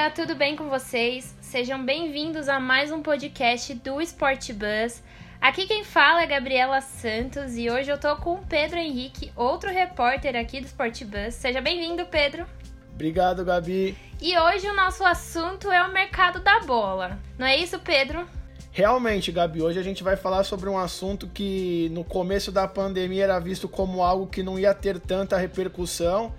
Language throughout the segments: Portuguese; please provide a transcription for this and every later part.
galera, tudo bem com vocês? Sejam bem-vindos a mais um podcast do Sport Bus. Aqui quem fala é Gabriela Santos e hoje eu tô com o Pedro Henrique, outro repórter aqui do Sport Bus. Seja bem-vindo, Pedro. Obrigado, Gabi. E hoje o nosso assunto é o mercado da bola. Não é isso, Pedro? Realmente, Gabi, hoje a gente vai falar sobre um assunto que no começo da pandemia era visto como algo que não ia ter tanta repercussão.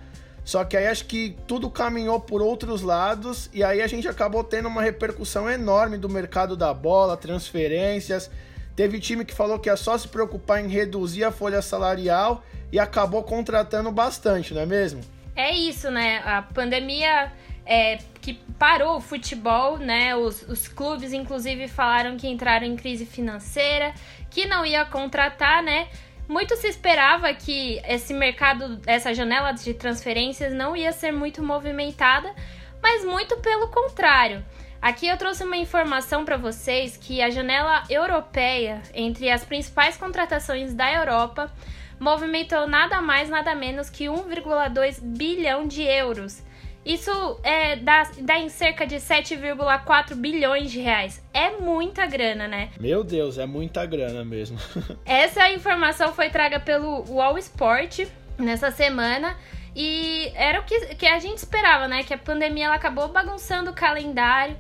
Só que aí acho que tudo caminhou por outros lados e aí a gente acabou tendo uma repercussão enorme do mercado da bola, transferências. Teve time que falou que ia só se preocupar em reduzir a folha salarial e acabou contratando bastante, não é mesmo? É isso, né? A pandemia é, que parou o futebol, né? Os, os clubes, inclusive, falaram que entraram em crise financeira, que não ia contratar, né? Muito se esperava que esse mercado, essa janela de transferências não ia ser muito movimentada, mas muito pelo contrário. Aqui eu trouxe uma informação para vocês que a janela europeia entre as principais contratações da Europa movimentou nada mais nada menos que 1,2 bilhão de euros. Isso é, dá, dá em cerca de 7,4 bilhões de reais. É muita grana, né? Meu Deus, é muita grana mesmo. Essa informação foi traga pelo Wall Sport nessa semana. E era o que, que a gente esperava, né? Que a pandemia ela acabou bagunçando o calendário.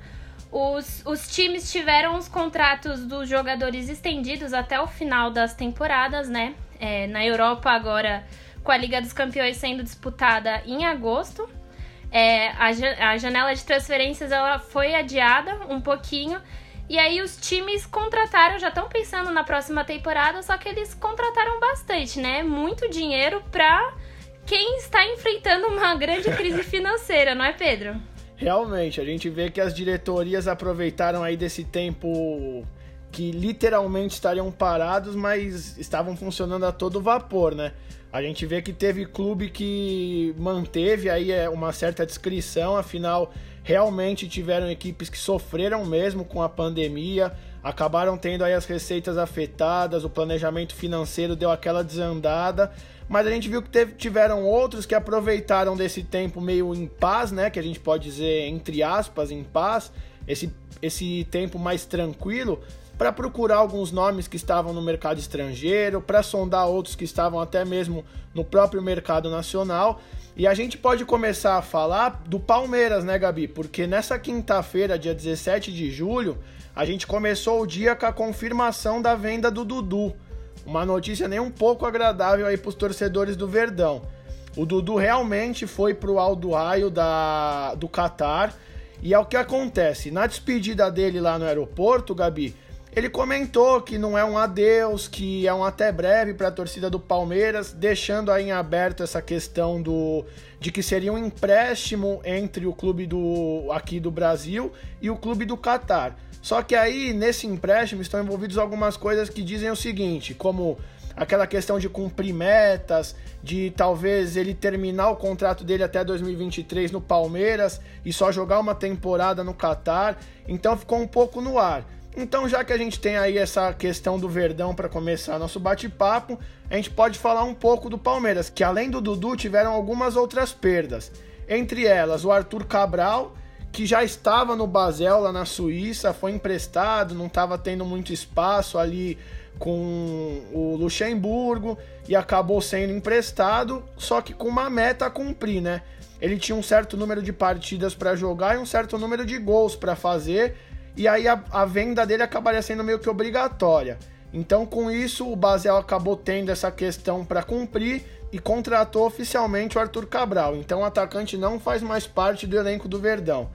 Os, os times tiveram os contratos dos jogadores estendidos até o final das temporadas, né? É, na Europa, agora, com a Liga dos Campeões sendo disputada em agosto. É, a, a janela de transferências ela foi adiada um pouquinho. E aí os times contrataram, já estão pensando na próxima temporada, só que eles contrataram bastante, né? Muito dinheiro para quem está enfrentando uma grande crise financeira, não é, Pedro? Realmente, a gente vê que as diretorias aproveitaram aí desse tempo que literalmente estariam parados, mas estavam funcionando a todo vapor, né? A gente vê que teve clube que manteve aí é, uma certa descrição, afinal, realmente tiveram equipes que sofreram mesmo com a pandemia, acabaram tendo aí as receitas afetadas, o planejamento financeiro deu aquela desandada, mas a gente viu que teve, tiveram outros que aproveitaram desse tempo meio em paz, né, que a gente pode dizer entre aspas em paz, esse, esse tempo mais tranquilo, para procurar alguns nomes que estavam no mercado estrangeiro, para sondar outros que estavam até mesmo no próprio mercado nacional. E a gente pode começar a falar do Palmeiras, né, Gabi? Porque nessa quinta-feira, dia 17 de julho, a gente começou o dia com a confirmação da venda do Dudu. Uma notícia nem um pouco agradável aí para os torcedores do Verdão. O Dudu realmente foi para o Aldo Raio da, do Catar. E é o que acontece. Na despedida dele lá no aeroporto, Gabi, ele comentou que não é um adeus, que é um até breve para a torcida do Palmeiras, deixando aí em aberto essa questão do de que seria um empréstimo entre o clube do aqui do Brasil e o clube do Catar. Só que aí nesse empréstimo estão envolvidos algumas coisas que dizem o seguinte, como aquela questão de cumprir metas, de talvez ele terminar o contrato dele até 2023 no Palmeiras e só jogar uma temporada no Catar. Então ficou um pouco no ar. Então, já que a gente tem aí essa questão do Verdão para começar nosso bate-papo, a gente pode falar um pouco do Palmeiras, que além do Dudu tiveram algumas outras perdas. Entre elas, o Arthur Cabral, que já estava no Basel lá na Suíça, foi emprestado, não estava tendo muito espaço ali com o Luxemburgo e acabou sendo emprestado, só que com uma meta a cumprir, né? Ele tinha um certo número de partidas para jogar e um certo número de gols para fazer e aí a, a venda dele acabaria sendo meio que obrigatória. Então, com isso, o Basel acabou tendo essa questão para cumprir e contratou oficialmente o Arthur Cabral. Então, o atacante não faz mais parte do elenco do Verdão.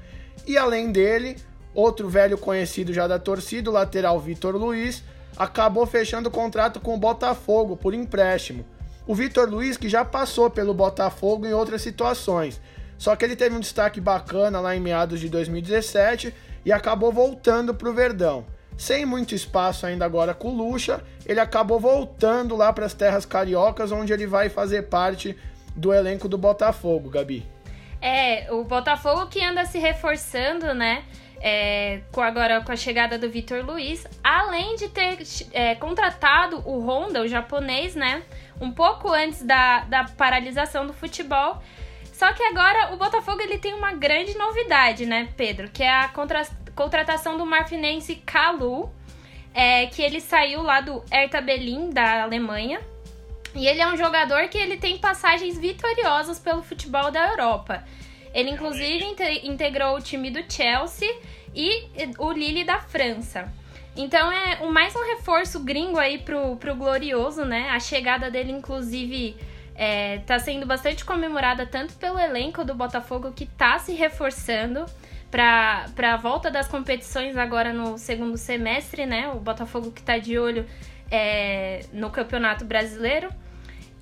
E além dele, outro velho conhecido já da torcida, o lateral Vitor Luiz, acabou fechando o contrato com o Botafogo por empréstimo. O Vitor Luiz, que já passou pelo Botafogo em outras situações, só que ele teve um destaque bacana lá em meados de 2017 e acabou voltando para o Verdão. Sem muito espaço ainda agora com o Lucha, ele acabou voltando lá para as terras cariocas, onde ele vai fazer parte do elenco do Botafogo, Gabi. É, o Botafogo que anda se reforçando, né? É, com agora com a chegada do Vitor Luiz, além de ter é, contratado o Honda, o japonês, né? Um pouco antes da, da paralisação do futebol, Só que agora o Botafogo ele tem uma grande novidade, né, Pedro? Que é a contra contratação do marfinense Kalu, é, que ele saiu lá do Hertha Berlin, da Alemanha. E ele é um jogador que ele tem passagens vitoriosas pelo futebol da Europa. Ele, inclusive, integrou o time do Chelsea e o Lille da França. Então é mais um reforço gringo aí pro, pro Glorioso, né? A chegada dele, inclusive, é, tá sendo bastante comemorada tanto pelo elenco do Botafogo que tá se reforçando para a volta das competições agora no segundo semestre, né? O Botafogo que tá de olho é, no Campeonato Brasileiro.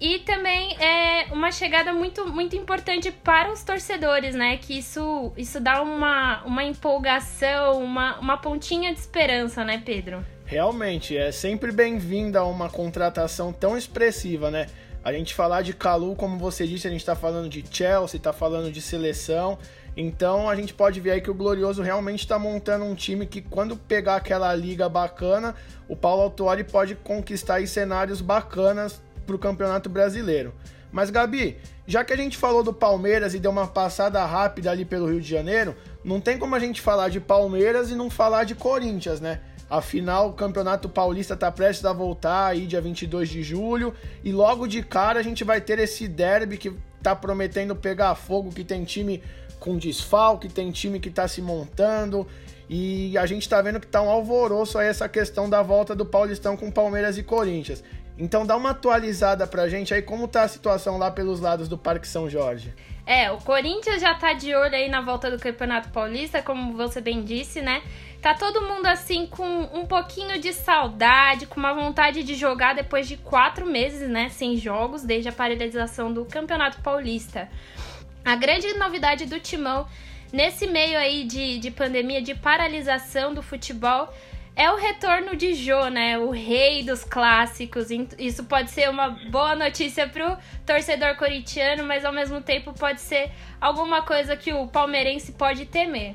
E também é uma chegada muito, muito importante para os torcedores, né? Que isso, isso dá uma, uma empolgação, uma, uma pontinha de esperança, né, Pedro? Realmente, é sempre bem-vinda uma contratação tão expressiva, né? A gente falar de Calu, como você disse, a gente tá falando de Chelsea, tá falando de seleção. Então a gente pode ver aí que o Glorioso realmente está montando um time que, quando pegar aquela liga bacana, o Paulo Autuori pode conquistar aí cenários bacanas para o Campeonato Brasileiro. Mas, Gabi, já que a gente falou do Palmeiras e deu uma passada rápida ali pelo Rio de Janeiro, não tem como a gente falar de Palmeiras e não falar de Corinthians, né? Afinal, o Campeonato Paulista está prestes a voltar aí dia 22 de julho e logo de cara a gente vai ter esse derby que tá prometendo pegar fogo, que tem time com desfalque, tem time que tá se montando e a gente tá vendo que tá um alvoroço aí essa questão da volta do Paulistão com Palmeiras e Corinthians. Então dá uma atualizada pra gente aí como tá a situação lá pelos lados do Parque São Jorge. É, o Corinthians já tá de olho aí na volta do Campeonato Paulista, como você bem disse, né? Tá todo mundo assim com um pouquinho de saudade, com uma vontade de jogar depois de quatro meses, né? Sem jogos, desde a paralisação do Campeonato Paulista. A grande novidade do Timão, nesse meio aí de, de pandemia, de paralisação do futebol, é o retorno de Jô, né? O rei dos clássicos. Isso pode ser uma boa notícia pro torcedor corintiano, mas ao mesmo tempo pode ser alguma coisa que o palmeirense pode temer.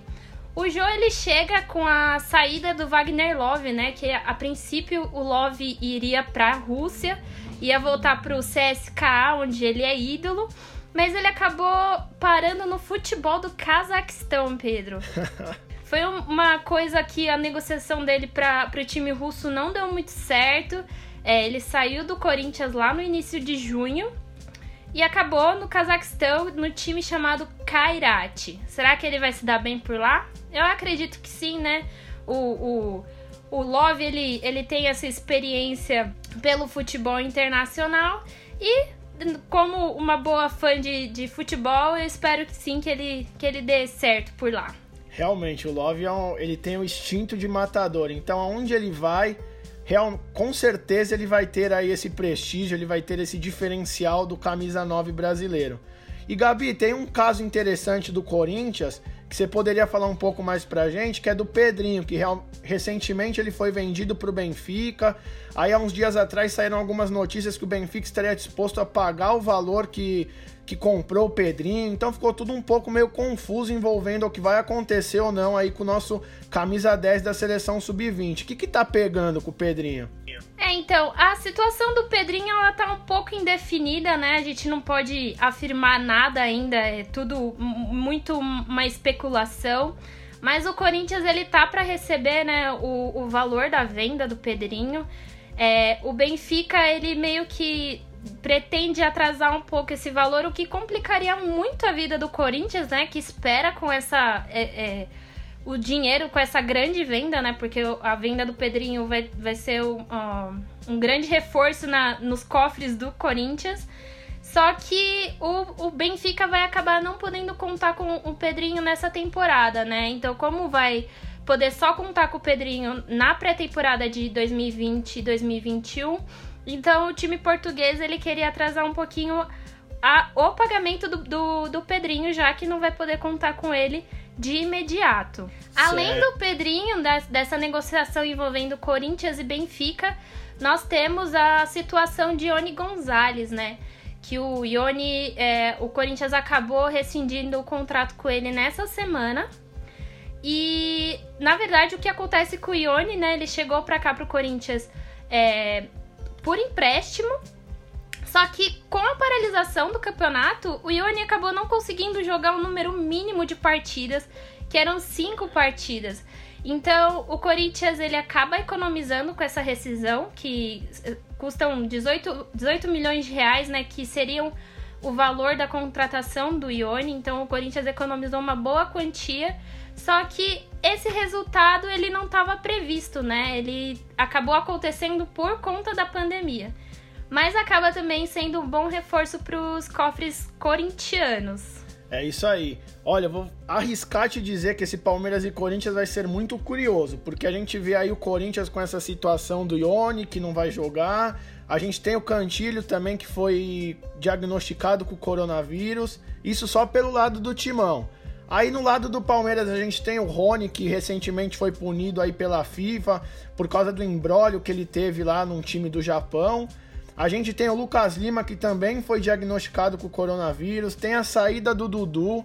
O Jô ele chega com a saída do Wagner Love, né? Que a princípio o Love iria para a Rússia, ia voltar para o CSKA, onde ele é ídolo, mas ele acabou parando no futebol do Cazaquistão, Pedro. Foi uma coisa que a negociação dele para o time russo não deu muito certo. É, ele saiu do Corinthians lá no início de junho e acabou no Cazaquistão no time chamado Kairat. Será que ele vai se dar bem por lá? Eu acredito que sim, né? O, o, o Love ele, ele tem essa experiência pelo futebol internacional e como uma boa fã de, de futebol, eu espero que sim que ele, que ele dê certo por lá. Realmente, o Love é um, ele tem o instinto de matador. Então, aonde ele vai, real, com certeza ele vai ter aí esse prestígio, ele vai ter esse diferencial do camisa 9 brasileiro. E Gabi, tem um caso interessante do Corinthians que você poderia falar um pouco mais pra gente, que é do Pedrinho, que real, recentemente ele foi vendido pro Benfica. Aí há uns dias atrás saíram algumas notícias que o Benfica estaria disposto a pagar o valor que que comprou o Pedrinho, então ficou tudo um pouco meio confuso envolvendo o que vai acontecer ou não aí com o nosso camisa 10 da seleção sub-20. O que que tá pegando com o Pedrinho? É, então, a situação do Pedrinho ela tá um pouco indefinida, né? A gente não pode afirmar nada ainda, é tudo muito uma especulação. Mas o Corinthians ele tá para receber, né, o, o valor da venda do Pedrinho. É, o Benfica ele meio que pretende atrasar um pouco esse valor, o que complicaria muito a vida do Corinthians, né? Que espera com essa. É, é, o dinheiro com essa grande venda, né? Porque a venda do Pedrinho vai, vai ser um, um grande reforço na, nos cofres do Corinthians. Só que o, o Benfica vai acabar não podendo contar com o Pedrinho nessa temporada, né? Então, como vai poder só contar com o Pedrinho na pré-temporada de 2020 e 2021 então o time português ele queria atrasar um pouquinho a, o pagamento do, do, do, Pedrinho, já que não vai poder contar com ele de imediato. Certo. Além do Pedrinho, da, dessa negociação envolvendo Corinthians e Benfica, nós temos a situação de Ione Gonzalez, né? Que o Ione, é, o Corinthians acabou rescindindo o contrato com ele nessa semana. E, na verdade, o que acontece com o Ione, né? Ele chegou para cá pro Corinthians é, por empréstimo. Só que com a paralisação do campeonato, o Ione acabou não conseguindo jogar um número mínimo de partidas, que eram cinco partidas. Então, o Corinthians ele acaba economizando com essa rescisão, que eh, custam 18, 18 milhões de reais, né? Que seriam o valor da contratação do Ione. Então, o Corinthians economizou uma boa quantia. Só que esse resultado ele não estava previsto, né? Ele acabou acontecendo por conta da pandemia. Mas acaba também sendo um bom reforço para os cofres corintianos. É isso aí. Olha, vou arriscar te dizer que esse Palmeiras e Corinthians vai ser muito curioso, porque a gente vê aí o Corinthians com essa situação do Ione, que não vai jogar. A gente tem o Cantilho também, que foi diagnosticado com coronavírus. Isso só pelo lado do timão. Aí no lado do Palmeiras a gente tem o Rony, que recentemente foi punido aí pela FIFA por causa do embrólio que ele teve lá num time do Japão. A gente tem o Lucas Lima, que também foi diagnosticado com coronavírus. Tem a saída do Dudu.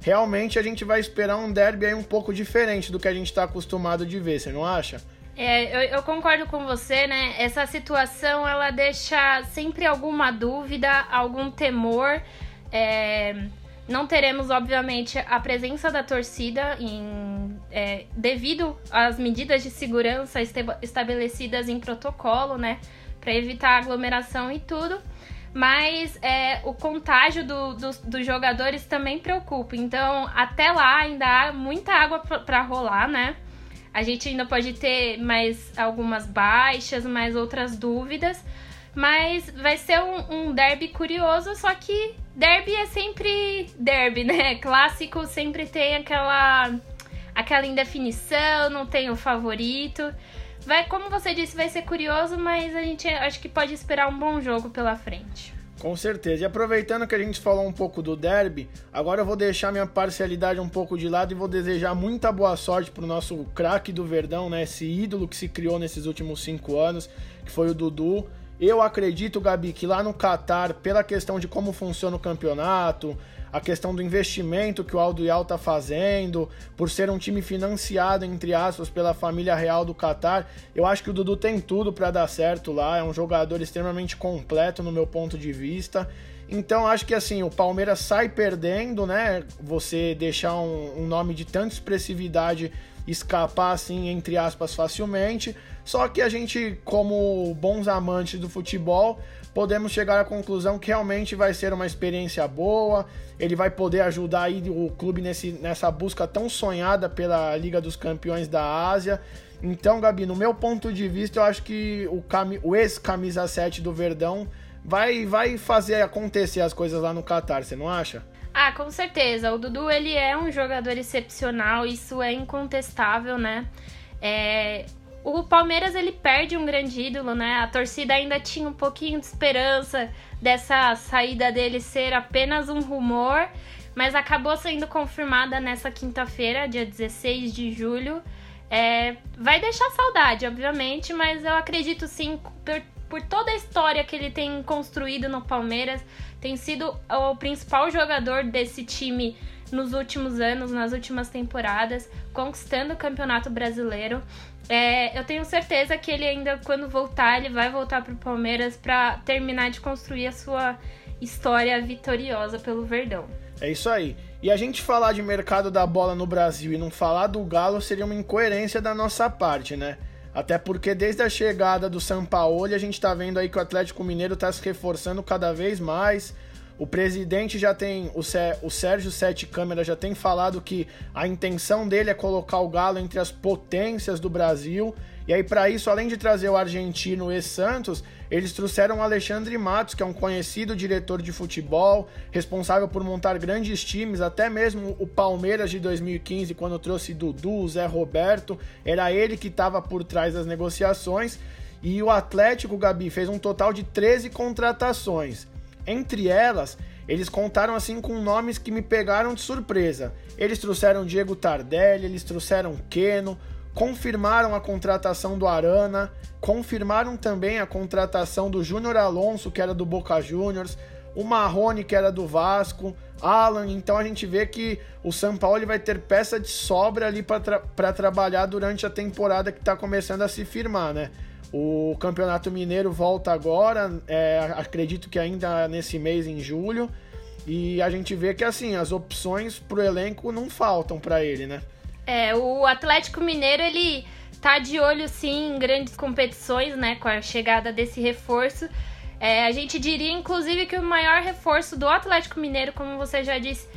Realmente a gente vai esperar um derby aí um pouco diferente do que a gente está acostumado de ver, você não acha? É, eu, eu, concordo com você, né? Essa situação ela deixa sempre alguma dúvida, algum temor. É, não teremos, obviamente, a presença da torcida em, é, devido às medidas de segurança estabelecidas em protocolo, né? para evitar aglomeração e tudo. Mas é, o contágio do, do, dos jogadores também preocupa. Então, até lá ainda há muita água para rolar, né? A gente ainda pode ter mais algumas baixas, mais outras dúvidas. Mas vai ser um, um derby curioso, só que derby é sempre derby, né? Clássico sempre tem aquela, aquela indefinição, não tem o favorito. Vai, como você disse, vai ser curioso, mas a gente acho que pode esperar um bom jogo pela frente. Com certeza. E aproveitando que a gente falou um pouco do derby, agora eu vou deixar minha parcialidade um pouco de lado e vou desejar muita boa sorte pro nosso craque do Verdão, né? Esse ídolo que se criou nesses últimos cinco anos, que foi o Dudu. Eu acredito, Gabi, que lá no Catar, pela questão de como funciona o campeonato, a questão do investimento que o Aldo Yal está fazendo, por ser um time financiado, entre aspas, pela família real do Qatar, eu acho que o Dudu tem tudo para dar certo lá, é um jogador extremamente completo no meu ponto de vista. Então acho que assim, o Palmeiras sai perdendo, né? Você deixar um, um nome de tanta expressividade escapar assim, entre aspas, facilmente. Só que a gente, como bons amantes do futebol, podemos chegar à conclusão que realmente vai ser uma experiência boa. Ele vai poder ajudar aí o clube nesse, nessa busca tão sonhada pela Liga dos Campeões da Ásia. Então, Gabi, no meu ponto de vista, eu acho que o, o ex-camisa 7 do Verdão vai, vai fazer acontecer as coisas lá no Qatar, você não acha? Ah, com certeza. O Dudu ele é um jogador excepcional, isso é incontestável, né? É, o Palmeiras ele perde um grande ídolo, né? A torcida ainda tinha um pouquinho de esperança dessa saída dele ser apenas um rumor, mas acabou sendo confirmada nessa quinta-feira, dia 16 de julho. É, vai deixar saudade, obviamente, mas eu acredito sim, por, por toda a história que ele tem construído no Palmeiras, tem sido o principal jogador desse time nos últimos anos, nas últimas temporadas, conquistando o Campeonato Brasileiro. É, eu tenho certeza que ele ainda, quando voltar, ele vai voltar para o Palmeiras para terminar de construir a sua história vitoriosa pelo Verdão. É isso aí. E a gente falar de mercado da bola no Brasil e não falar do Galo seria uma incoerência da nossa parte, né? Até porque desde a chegada do São Paulo, a gente tá vendo aí que o Atlético Mineiro tá se reforçando cada vez mais. O presidente já tem, o, o Sérgio Sete Câmara já tem falado que a intenção dele é colocar o Galo entre as potências do Brasil. E aí, para isso, além de trazer o argentino e Santos, eles trouxeram o Alexandre Matos, que é um conhecido diretor de futebol, responsável por montar grandes times, até mesmo o Palmeiras de 2015, quando trouxe Dudu, Zé Roberto, era ele que estava por trás das negociações. E o Atlético, Gabi, fez um total de 13 contratações. Entre elas, eles contaram assim com nomes que me pegaram de surpresa. Eles trouxeram Diego Tardelli, eles trouxeram Keno, confirmaram a contratação do Arana, confirmaram também a contratação do Júnior Alonso, que era do Boca Juniors, o Marrone, que era do Vasco, Alan. Então a gente vê que o São Paulo vai ter peça de sobra ali para tra trabalhar durante a temporada que está começando a se firmar, né? O Campeonato Mineiro volta agora, é, acredito que ainda nesse mês, em julho. E a gente vê que assim, as opções pro elenco não faltam para ele, né? É, o Atlético Mineiro, ele tá de olho sim em grandes competições, né, com a chegada desse reforço. É, a gente diria, inclusive, que o maior reforço do Atlético Mineiro, como você já disse,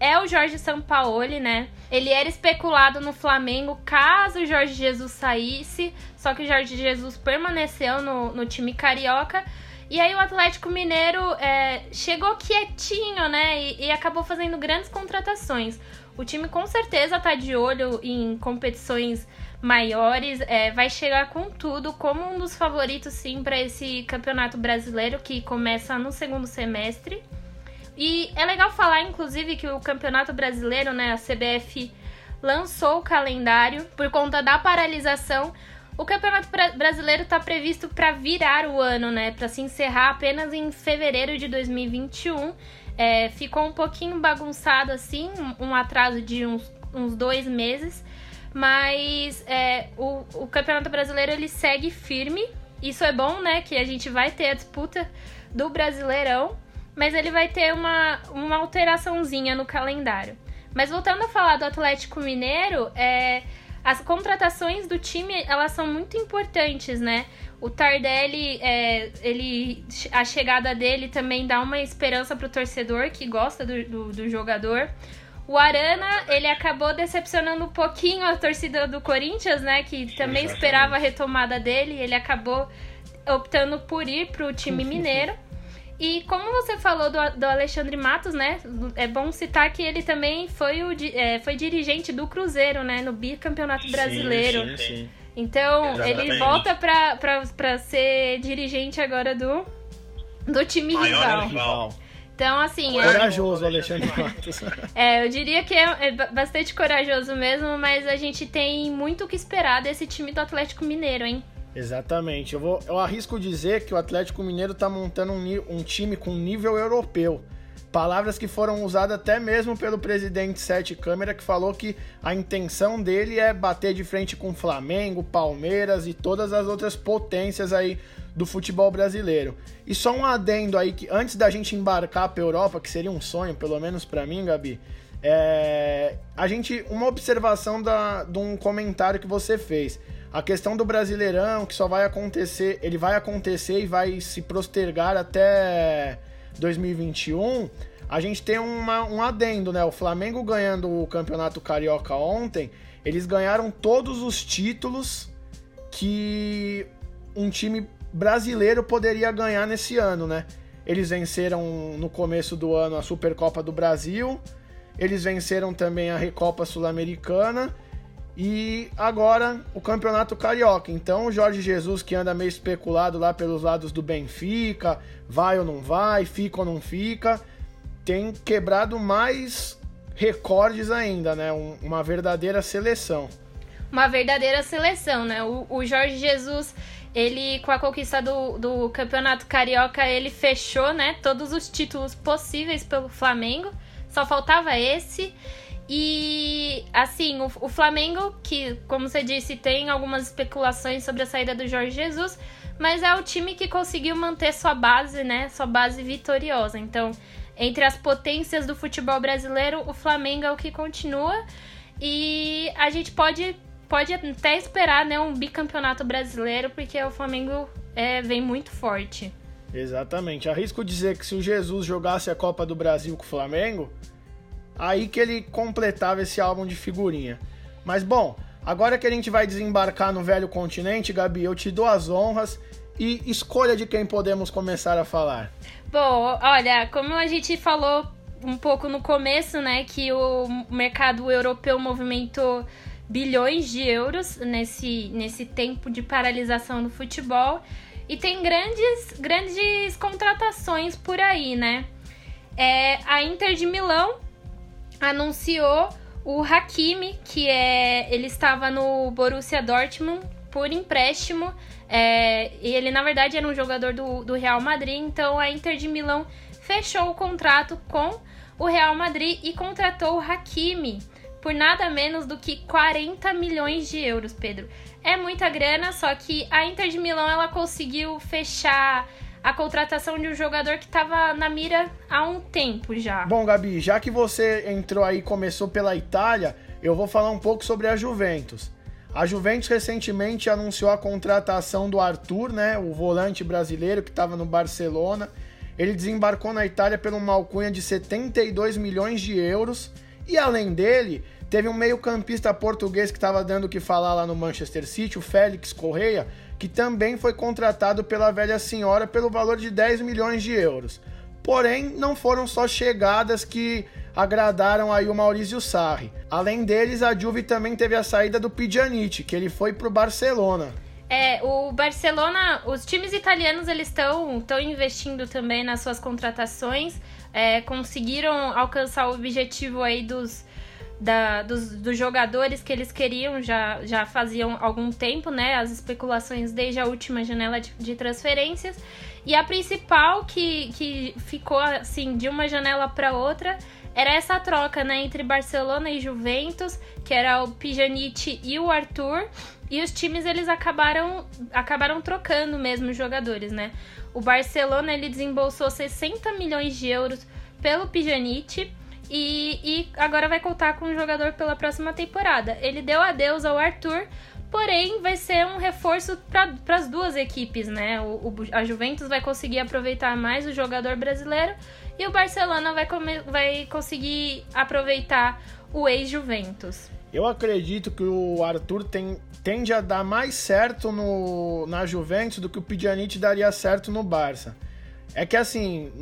é o Jorge Sampaoli, né? Ele era especulado no Flamengo caso o Jorge Jesus saísse, só que o Jorge Jesus permaneceu no, no time carioca. E aí o Atlético Mineiro é, chegou quietinho, né? E, e, acabou fazendo grandes contratações. O time com certeza tá de olho em competições maiores, é, vai chegar com tudo como um dos favoritos sim para esse campeonato brasileiro que começa no segundo semestre. E é legal falar, inclusive, que o Campeonato Brasileiro, né, a CBF lançou o calendário por conta da paralisação. O Campeonato Brasileiro está previsto para virar o ano, né, para se encerrar apenas em fevereiro de 2021. É, ficou um pouquinho bagunçado assim, um atraso de uns, uns dois meses, mas é, o, o Campeonato Brasileiro ele segue firme. Isso é bom, né? Que a gente vai ter a disputa do Brasileirão mas ele vai ter uma, uma alteraçãozinha no calendário. Mas voltando a falar do Atlético Mineiro, é, as contratações do time elas são muito importantes, né? O Tardelli, é, ele, a chegada dele também dá uma esperança para o torcedor que gosta do, do, do, jogador. O Arana, ele acabou decepcionando um pouquinho a torcida do Corinthians, né? Que também Exatamente. esperava a retomada dele. Ele acabou optando por ir para o time mineiro. E como você falou do, do Alexandre Matos, né? É bom citar que ele também foi, o, é, foi dirigente do Cruzeiro, né? No bicampeonato brasileiro. Sim, sim, sim. Então, Exatamente. ele volta pra, pra, pra ser dirigente agora do, do time rival. rival. Então, assim. É corajoso, é... Alexandre Matos. é, eu diria que é, é, bastante corajoso mesmo, mas a gente tem muito o que esperar desse time do Atlético Mineiro, hein? Exatamente. Eu, vou, eu arrisco dizer que o Atlético Mineiro está montando um, um, time com nível europeu. Palavras que foram usadas até mesmo pelo presidente Sete Câmara, que falou que a intenção dele é bater de frente com Flamengo, Palmeiras e todas as outras potências aí do futebol brasileiro. E só um adendo aí que antes da gente embarcar para Europa, que seria um sonho, pelo menos para mim, Gabi, é, a gente uma observação da, de um comentário que você fez. A questão do Brasileirão, que só vai acontecer, ele vai acontecer e vai se postergar até 2021. A gente tem uma, um adendo, né? O Flamengo ganhando o Campeonato Carioca ontem, eles ganharam todos os títulos que um time brasileiro poderia ganhar nesse ano, né? Eles venceram no começo do ano a Supercopa do Brasil, eles venceram também a Recopa Sul-Americana e agora o Campeonato Carioca. Então o Jorge Jesus, que anda meio especulado lá pelos lados do Benfica, vai ou não vai, fica ou não fica, tem quebrado mais recordes ainda, né? Um, uma verdadeira seleção. Uma verdadeira seleção, né? O, o Jorge Jesus, ele com a conquista do, do Campeonato Carioca, ele fechou, né? Todos os títulos possíveis pelo Flamengo. Só faltava esse. E assim, o, o, Flamengo, que, como você disse, tem algumas especulações sobre a saída do Jorge Jesus, mas é o time que conseguiu manter sua base, né? Sua base vitoriosa. Então, entre as potências do futebol brasileiro, o Flamengo é o que continua. E a gente pode, pode até esperar né, um bicampeonato brasileiro, porque o Flamengo é, vem muito forte. Exatamente. Arrisco dizer que se o Jesus jogasse a Copa do Brasil com o Flamengo, Aí que ele completava esse álbum de figurinha. Mas bom, agora que a gente vai desembarcar no velho continente, Gabi, eu te dou as honras e escolha de quem podemos começar a falar. Bom, olha, como a gente falou um pouco no começo, né, que o mercado europeu movimentou bilhões de euros nesse, nesse tempo de paralisação do futebol e tem grandes, grandes contratações por aí, né? É, a Inter de Milão anunciou o Hakimi, que é ele estava no Borussia Dortmund por empréstimo. É, e ele, na verdade, era um jogador do, do Real Madrid. Então, a Inter de Milão fechou o contrato com o Real Madrid e contratou o Hakimi por nada menos do que 40 milhões de euros, Pedro. É muita grana, só que a Inter de Milão ela conseguiu fechar a contratação de um jogador que estava na mira há um tempo já. Bom, Gabi, já que você entrou aí e começou pela Itália, eu vou falar um pouco sobre a Juventus. A Juventus recentemente anunciou a contratação do Arthur, né, o volante brasileiro que estava no Barcelona. Ele desembarcou na Itália pelo uma alcunha de 72 milhões de euros. E além dele, teve um meio-campista português que estava dando o que falar lá no Manchester City, o Félix Correia, que também foi contratado pela velha senhora pelo valor de 10 milhões de euros. Porém, não foram só chegadas que agradaram aí o Maurício Sarri. Além deles, a Juve também teve a saída do Pjanic, que ele foi para o Barcelona. É, o Barcelona, os times italianos eles estão estão investindo também nas suas contratações, é, conseguiram alcançar o objetivo aí dos, da, dos, dos, jogadores que eles queriam já, já faziam algum tempo, né? As especulações desde a última janela de, de transferências. E a principal que, que ficou assim de uma janela para outra era essa troca, né, entre Barcelona e Juventus, que era o Pjanic e o Arthur, e os times eles acabaram acabaram trocando mesmo os jogadores, né? O Barcelona ele desembolsou 60 milhões de euros pelo Pjanic e, e agora vai contar com o jogador pela próxima temporada. Ele deu adeus ao Arthur, porém vai ser um reforço para as duas equipes, né? O, o, a Juventus vai conseguir aproveitar mais o jogador brasileiro e o Barcelona vai, come, vai conseguir aproveitar o ex-Juventus. Eu acredito que o Arthur tem, tende a dar mais certo no, na Juventus do que o Pjanic daria certo no Barça. É que assim,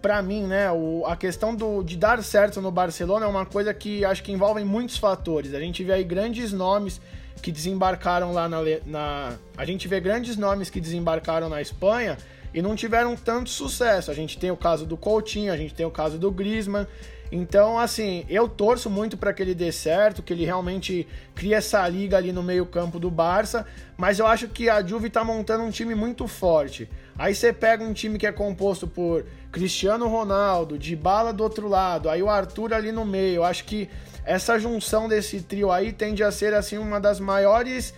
para mim, né, o, a questão do, de dar certo no Barcelona é uma coisa que acho que envolve muitos fatores. A gente vê aí grandes nomes que desembarcaram lá na, na. A gente vê grandes nomes que desembarcaram na Espanha e não tiveram tanto sucesso. A gente tem o caso do Coutinho, a gente tem o caso do Griezmann. Então, assim, eu torço muito para que ele dê certo, que ele realmente crie essa liga ali no meio-campo do Barça, mas eu acho que a Juve tá montando um time muito forte. Aí você pega um time que é composto por Cristiano Ronaldo, de bala do outro lado, aí o Arthur ali no meio. Acho que essa junção desse trio aí tende a ser assim uma das maiores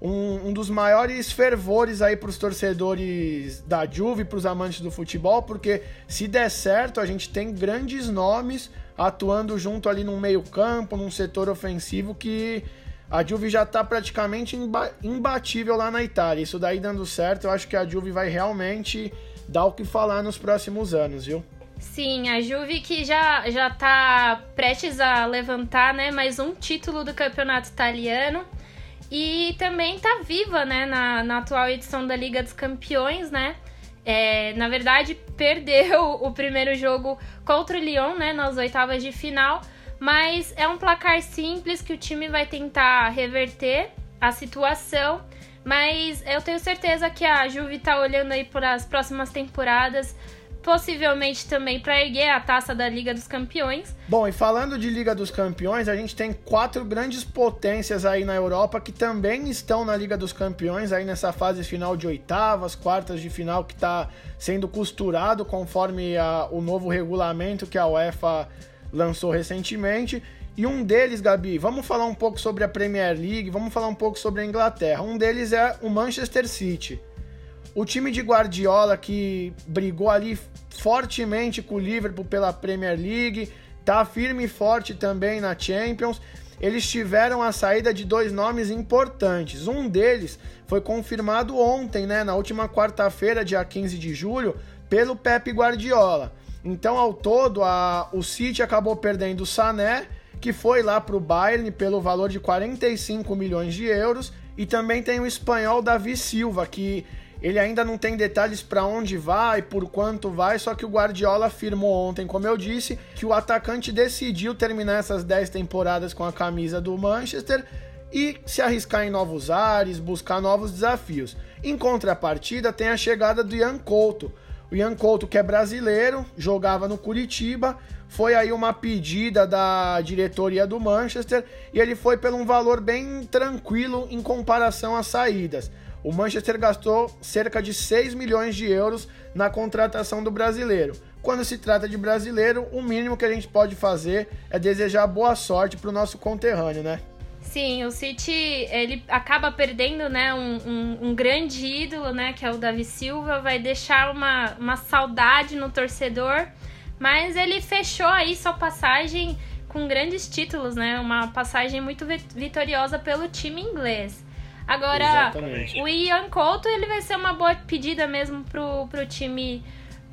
um, um dos maiores fervores aí para os torcedores da Juve, para os amantes do futebol, porque se der certo, a gente tem grandes nomes atuando junto ali no meio-campo, num setor ofensivo que a Juve já está praticamente imbatível lá na Itália. Isso daí dando certo, eu acho que a Juve vai realmente dar o que falar nos próximos anos, viu? Sim, a Juve que já já tá prestes a levantar, né, mais um título do campeonato italiano. E também tá viva, né, na, na atual edição da Liga dos Campeões, né? É, na verdade, perdeu o primeiro jogo contra o Lyon, né, nas oitavas de final, mas é um placar simples que o time vai tentar reverter a situação. Mas eu tenho certeza que a Juve tá olhando aí para as próximas temporadas possivelmente também para erguer a taça da Liga dos Campeões. Bom, e falando de Liga dos Campeões, a gente tem quatro grandes potências aí na Europa que também estão na Liga dos Campeões, aí nessa fase final de oitavas, quartas de final que está sendo costurado conforme a, o novo regulamento que a UEFA lançou recentemente. E um deles, Gabi, vamos falar um pouco sobre a Premier League, vamos falar um pouco sobre a Inglaterra. Um deles é o Manchester City. O time de Guardiola que brigou ali fortemente com o Liverpool pela Premier League, tá firme e forte também na Champions. Eles tiveram a saída de dois nomes importantes. Um deles foi confirmado ontem, né, na última quarta-feira, dia 15 de julho, pelo Pep Guardiola. Então, ao todo, a, o City acabou perdendo o Sané, que foi lá para o Bayern pelo valor de 45 milhões de euros, e também tem o espanhol Davi Silva, que ele ainda não tem detalhes para onde vai, por quanto vai, só que o Guardiola afirmou ontem, como eu disse, que o atacante decidiu terminar essas 10 temporadas com a camisa do Manchester e se arriscar em novos ares, buscar novos desafios. Em contrapartida, tem a chegada do Ian Couto. O Ian Couto, que é brasileiro, jogava no Curitiba, foi aí uma pedida da diretoria do Manchester e ele foi por um valor bem tranquilo em comparação às saídas. o Manchester gastou cerca de 6 milhões de euros na contratação do brasileiro. Quando se trata de brasileiro, o mínimo que a gente pode fazer é desejar boa sorte para o nosso conterrâneo, né? Sim, o City ele acaba perdendo, né, um, um, um, grande ídolo, né, que é o Davi Silva, vai deixar uma, uma saudade no torcedor, mas ele fechou aí sua passagem com grandes títulos, né, uma passagem muito vitoriosa pelo time inglês. Agora, Exatamente. o Ian Couto ele vai ser uma boa pedida mesmo pro, pro time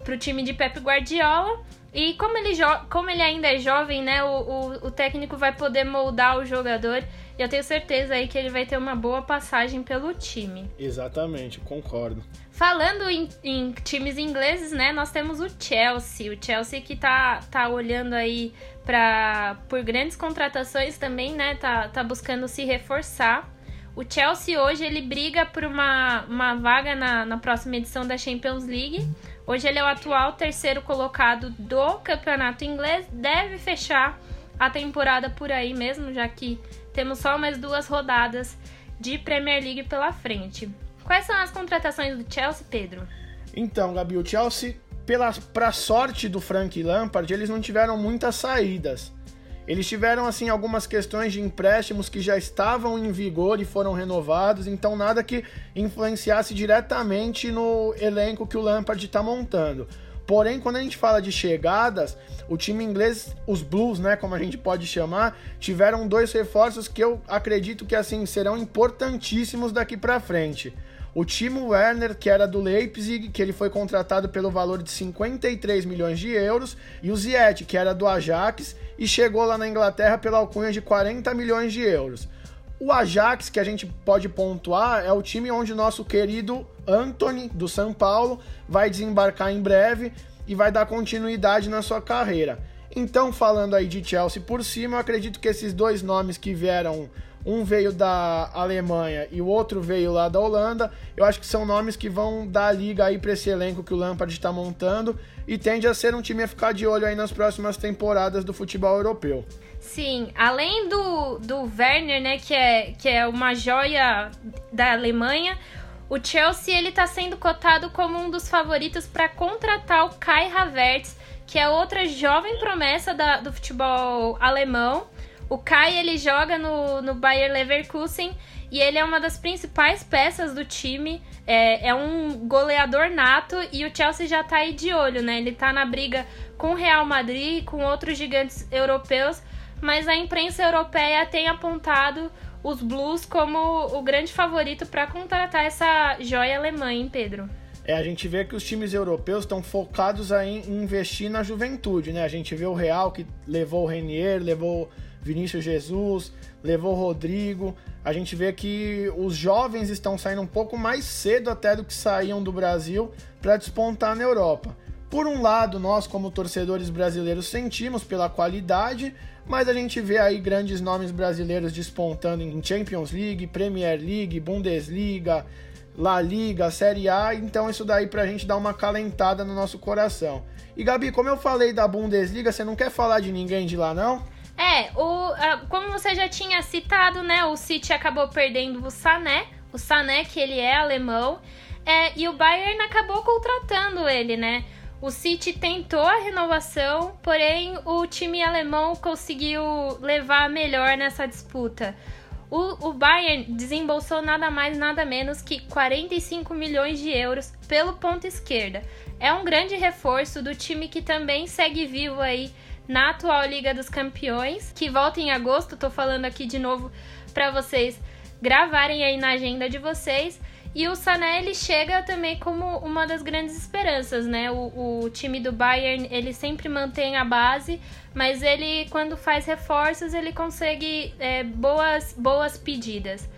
pro time de Pep Guardiola. E como ele, como ele ainda é jovem, né, o, o, o técnico vai poder moldar o jogador. E eu tenho certeza aí que ele vai ter uma boa passagem pelo time. Exatamente, concordo. Falando em, em, times ingleses, né, nós temos o Chelsea. O Chelsea que tá, tá olhando aí para por grandes contratações também, né, tá, tá buscando se reforçar. O Chelsea hoje ele briga por uma, uma vaga na, na próxima edição da Champions League. Hoje ele é o atual terceiro colocado do campeonato inglês. Deve fechar a temporada por aí mesmo, já que temos só mais duas rodadas de Premier League pela frente. Quais são as contratações do Chelsea, Pedro? Então, Gabi, o Chelsea, pela, pra sorte do Frank Lampard, eles não tiveram muitas saídas. Eles tiveram assim algumas questões de empréstimos que já estavam em vigor e foram renovados, então nada que influenciasse diretamente no elenco que o Lampard está montando. Porém, quando a gente fala de chegadas, o time inglês, os Blues, né, como a gente pode chamar, tiveram dois reforços que eu acredito que assim serão importantíssimos daqui para frente. O Timo Werner, que era do Leipzig, que ele foi contratado pelo valor de 53 milhões de euros, e o Ziyech, que era do Ajax e chegou lá na Inglaterra pela alcunha de 40 milhões de euros. O Ajax, que a gente pode pontuar, é o time onde nosso querido Anthony, do São Paulo, vai desembarcar em breve e vai dar continuidade na sua carreira. Então, falando aí de Chelsea por cima, eu acredito que esses dois nomes que vieram um veio da Alemanha e o outro veio lá da Holanda. Eu acho que são nomes que vão dar liga aí para esse elenco que o Lampard está montando e tende a ser um time a ficar de olho aí nas próximas temporadas do futebol europeu. Sim, além do, do Werner, né, que é, que é uma joia da Alemanha, o Chelsea ele está sendo cotado como um dos favoritos para contratar o Kai Havertz, que é outra jovem promessa da, do futebol alemão. O Kai ele joga no, no Bayer Leverkusen e ele é uma das principais peças do time. É, é um goleador nato e o Chelsea já tá aí de olho, né? Ele tá na briga com o Real Madrid, com outros gigantes europeus, mas a imprensa europeia tem apontado os Blues como o grande favorito para contratar essa joia alemã, hein, Pedro? É, a gente vê que os times europeus estão focados em investir na juventude, né? A gente vê o Real que levou o Renier, levou Vinícius Jesus, levou Rodrigo. A gente vê que os jovens estão saindo um pouco mais cedo até do que saíam do Brasil para despontar na Europa. Por um lado, nós como torcedores brasileiros sentimos pela qualidade, mas a gente vê aí grandes nomes brasileiros despontando em Champions League, Premier League, Bundesliga, La Liga, Série A, então isso daí pra gente dar uma calentada no nosso coração. E Gabi, como eu falei da Bundesliga, você não quer falar de ninguém de lá não? É, o, como você já tinha citado, né? O City acabou perdendo o Sané. O Sané, que ele é alemão. É, e o Bayern acabou contratando ele, né? O City tentou a renovação, porém o time alemão conseguiu levar melhor nessa disputa. O, o Bayern desembolsou nada mais nada menos que 45 milhões de euros pelo ponto esquerda. É um grande reforço do time que também segue vivo aí na atual Liga dos Campeões, que volta em agosto. Tô falando aqui de novo para vocês gravarem aí na agenda de vocês. E o Sané ele chega também como uma das grandes esperanças, né? O, o, time do Bayern ele sempre mantém a base, mas ele quando faz reforços ele consegue é, boas boas pedidas.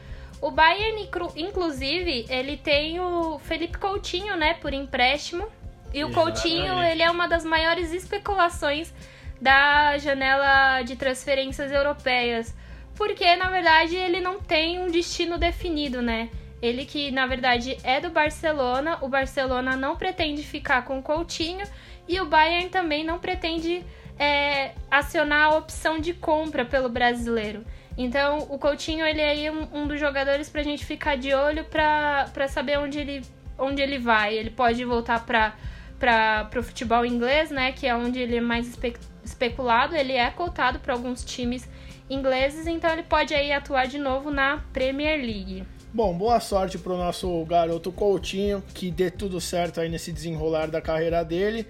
O Bayern, inclusive, ele tem o Felipe Coutinho, né, por empréstimo. E o Coutinho, ele é uma das maiores especulações da janela de transferências europeias, porque na verdade ele não tem um destino definido, né? Ele que na verdade é do Barcelona, o Barcelona não pretende ficar com o Coutinho e o Bayern também não pretende é, acionar a opção de compra pelo brasileiro. Então, o Coutinho, ele é um, um dos jogadores pra gente ficar de olho pra saber onde ele, onde ele vai. Ele pode voltar pra, pra, pro futebol inglês, né? Que é onde ele é mais espe especulado. Ele é cotado para alguns times ingleses, então ele pode aí atuar de novo na Premier League. Bom, boa sorte pro nosso garoto Coutinho, que dê tudo certo aí nesse desenrolar da carreira dele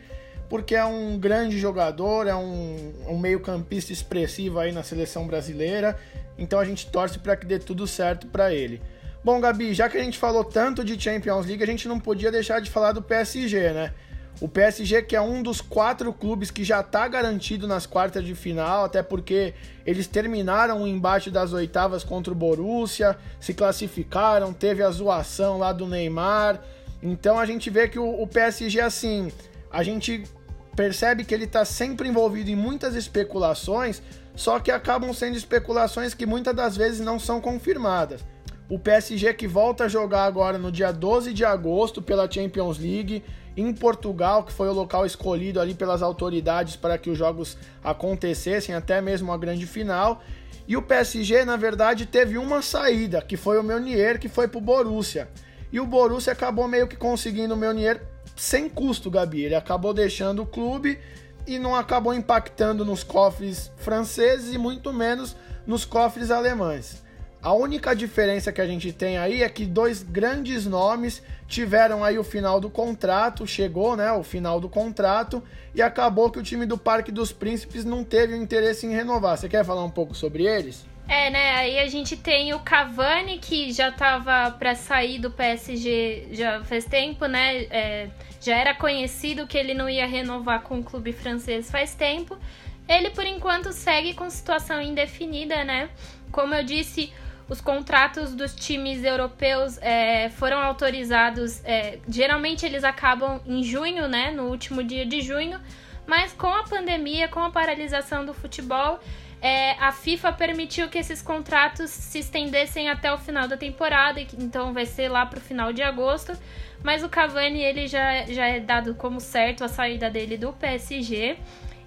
porque é um grande jogador, é um, um meio-campista expressivo aí na seleção brasileira. Então a gente torce para que dê tudo certo para ele. Bom, Gabi, já que a gente falou tanto de Champions League, a gente não podia deixar de falar do PSG, né? O PSG que é um dos quatro clubes que já está garantido nas quartas de final, até porque eles terminaram o embate das oitavas contra o Borussia, se classificaram, teve a zoação lá do Neymar. Então a gente vê que o, o PSG, assim, a gente percebe que ele está sempre envolvido em muitas especulações, só que acabam sendo especulações que muitas das vezes não são confirmadas. O PSG que volta a jogar agora no dia 12 de agosto pela Champions League em Portugal, que foi o local escolhido ali pelas autoridades para que os jogos acontecessem, até mesmo a grande final. E o PSG, na verdade, teve uma saída, que foi o Meunier, que foi para o Borussia. E o Borussia acabou meio que conseguindo o Meunier sem custo, Gabi. Ele acabou deixando o clube e não acabou impactando nos cofres franceses e muito menos nos cofres alemães. A única diferença que a gente tem aí é que dois grandes nomes tiveram aí o final do contrato, chegou, né, o final do contrato e acabou que o time do Parque dos Príncipes não teve interesse em renovar. Você quer falar um pouco sobre eles? É, né? Aí a gente tem o Cavani que já tava para sair do PSG já faz tempo, né? É, já era conhecido que ele não ia renovar com o clube francês faz tempo. Ele, por enquanto, segue com situação indefinida, né? Como eu disse, os contratos dos times europeus é, foram autorizados. É, geralmente eles acabam em junho, né? No último dia de junho. Mas com a pandemia, com a paralisação do futebol, é, a FIFA permitiu que esses contratos se estendessem até o final da temporada, então vai ser lá para o final de agosto. Mas o Cavani ele já, já é dado como certo a saída dele do PSG.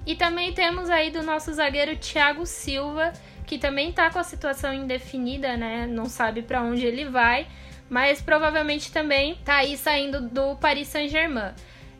E também temos aí do nosso zagueiro Thiago Silva, que também tá com a situação indefinida, né? Não sabe para onde ele vai, mas provavelmente também tá aí saindo do Paris Saint-Germain.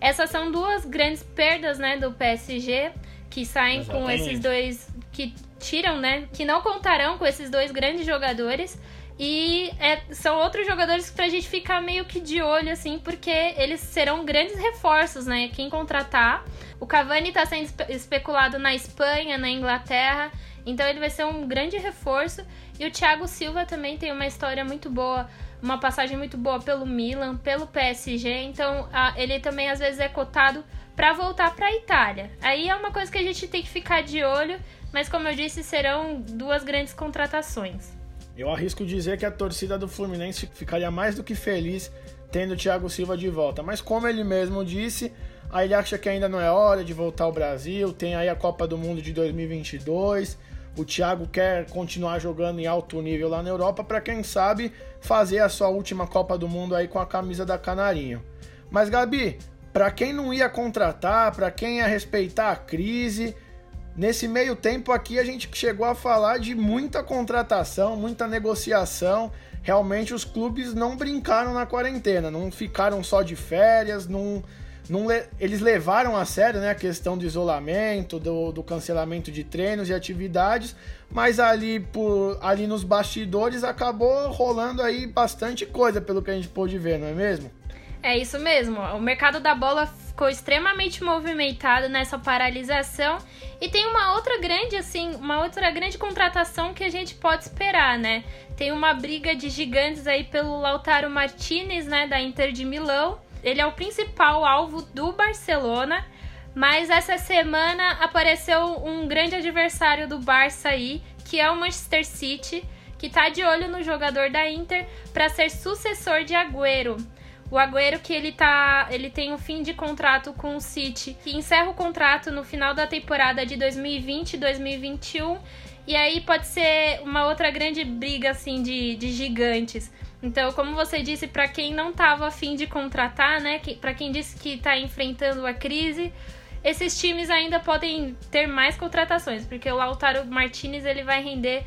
Essas são duas grandes perdas, né, do PSG, que saem Exatamente. com esses dois que tiram, né, que não contarão com esses dois grandes jogadores. E é, são outros jogadores pra gente ficar meio que de olho, assim, porque eles serão grandes reforços, né? Quem contratar. O Cavani tá sendo especulado na Espanha, na Inglaterra. Então ele vai ser um grande reforço. E o Thiago Silva também tem uma história muito boa, uma passagem muito boa pelo Milan, pelo PSG. Então a, ele também às vezes é cotado para voltar para a Itália. Aí é uma coisa que a gente tem que ficar de olho, mas como eu disse, serão duas grandes contratações. Eu arrisco dizer que a torcida do Fluminense ficaria mais do que feliz tendo o Thiago Silva de volta. Mas como ele mesmo disse, aí ele acha que ainda não é hora de voltar ao Brasil, tem aí a Copa do Mundo de 2022. O Thiago quer continuar jogando em alto nível lá na Europa para quem sabe fazer a sua última Copa do Mundo aí com a camisa da Canarinho. Mas Gabi, para quem não ia contratar, para quem ia respeitar a crise, Nesse meio tempo aqui a gente chegou a falar de muita contratação, muita negociação. Realmente os clubes não brincaram na quarentena, não ficaram só de férias, não, não le... eles levaram a sério né, a questão do isolamento, do, do cancelamento de treinos e atividades, mas ali, por, ali nos bastidores acabou rolando aí bastante coisa pelo que a gente pôde ver, não é mesmo? É isso mesmo. O mercado da bola ficou extremamente movimentado nessa paralisação e tem uma outra grande assim, uma outra grande contratação que a gente pode esperar, né? Tem uma briga de gigantes aí pelo Lautaro Martinez, né, da Inter de Milão. Ele é o principal alvo do Barcelona, mas essa semana apareceu um grande adversário do Barça aí, que é o Manchester City, que tá de olho no jogador da Inter para ser sucessor de Agüero. O Agüero que ele tá, ele tem um fim de contrato com o City, que encerra o contrato no final da temporada de 2020-2021. E aí pode ser uma outra grande briga assim de, de gigantes. Então, como você disse, para quem não tava afim de contratar, né, que, para quem disse que está enfrentando a crise, esses times ainda podem ter mais contratações, porque o Lautaro Martinez ele vai render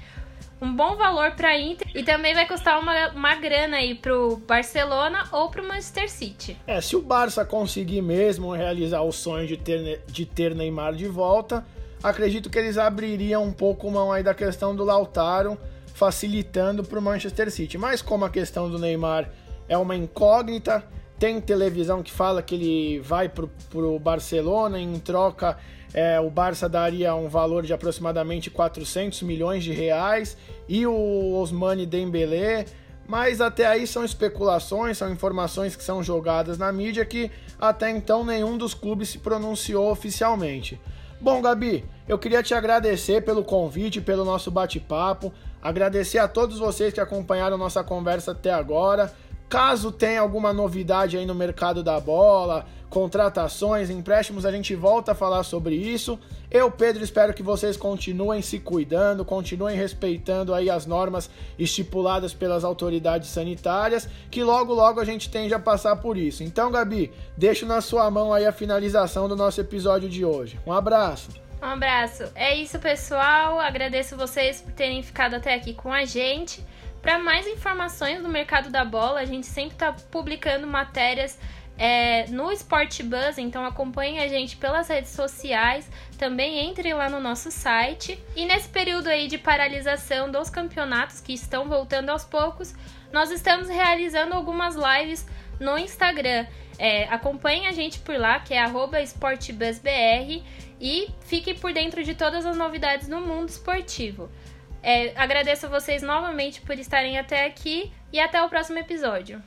um bom valor para Inter e também vai custar uma, uma grana aí pro Barcelona ou pro Manchester City. É, se o Barça conseguir mesmo realizar o sonho de ter, de ter Neymar de volta, acredito que eles abririam um pouco mão aí da questão do Lautaro, facilitando pro Manchester City. Mas como a questão do Neymar é uma incógnita, tem televisão que fala que ele vai pro, pro Barcelona em troca é, o Barça daria um valor de aproximadamente 400 milhões de reais e o Osmani Dembélé, mas até aí são especulações, são informações que são jogadas na mídia que até então nenhum dos clubes se pronunciou oficialmente. Bom, Gabi, eu queria te agradecer pelo convite, pelo nosso bate-papo, agradecer a todos vocês que acompanharam nossa conversa até agora. Caso tenha alguma novidade aí no mercado da bola, contratações, empréstimos, a gente volta a falar sobre isso. Eu, Pedro, espero que vocês continuem se cuidando, continuem respeitando aí as normas estipuladas pelas autoridades sanitárias, que logo logo a gente tende a passar por isso. Então, Gabi, deixo na sua mão aí a finalização do nosso episódio de hoje. Um abraço. Um abraço. É isso, pessoal. Agradeço vocês por terem ficado até aqui com a gente. Para mais informações do mercado da bola, a gente sempre está publicando matérias é, no Sport Buzz, então acompanhe a gente pelas redes sociais, também entre lá no nosso site. E nesse período aí de paralisação dos campeonatos que estão voltando aos poucos, nós estamos realizando algumas lives no Instagram. É, acompanhe a gente por lá, que é SportBuzzBR, e fique por dentro de todas as novidades no mundo esportivo. É, agradeço a vocês novamente por estarem até aqui e até o próximo episódio.